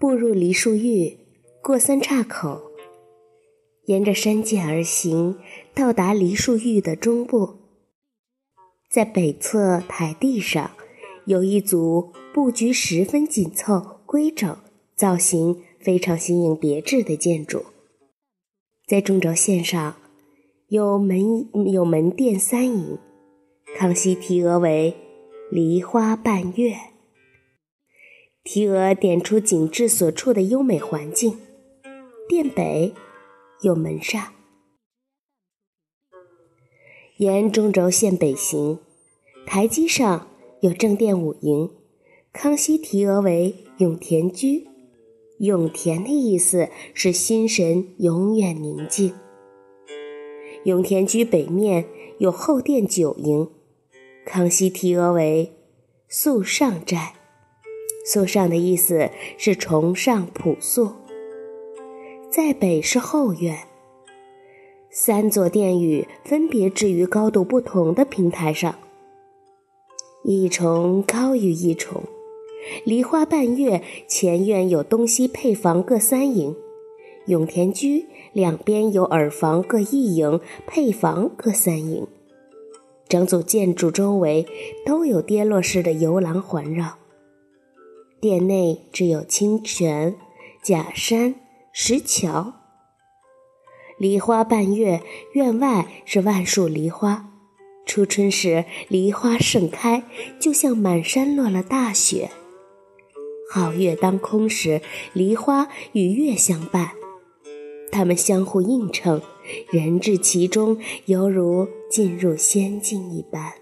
步入梨树峪，过三岔口，沿着山涧而行，到达梨树峪的中部。在北侧台地上，有一组布局十分紧凑、规整、造型非常新颖别致的建筑。在中轴线上，有门有门殿三楹，康熙题额为“梨花半月”。题额点出景致所处的优美环境。殿北有门扇。沿中轴线北行，台基上有正殿五楹，康熙题额为“永田居”。永田的意思是心神永远宁静。永田居北面有后殿九楹，康熙题额为“肃上斋”。素上的意思是崇尚朴素。在北是后院，三座殿宇分别置于高度不同的平台上，一重高于一重。梨花半月前院有东西配房各三楹，永田居两边有耳房各一楹，配房各三楹。整组建筑周围都有跌落式的游廊环绕。殿内置有清泉、假山、石桥。梨花半月，院外是万树梨花。初春时，梨花盛开，就像满山落了大雪。皓月当空时，梨花与月相伴，它们相互映衬，人至其中，犹如进入仙境一般。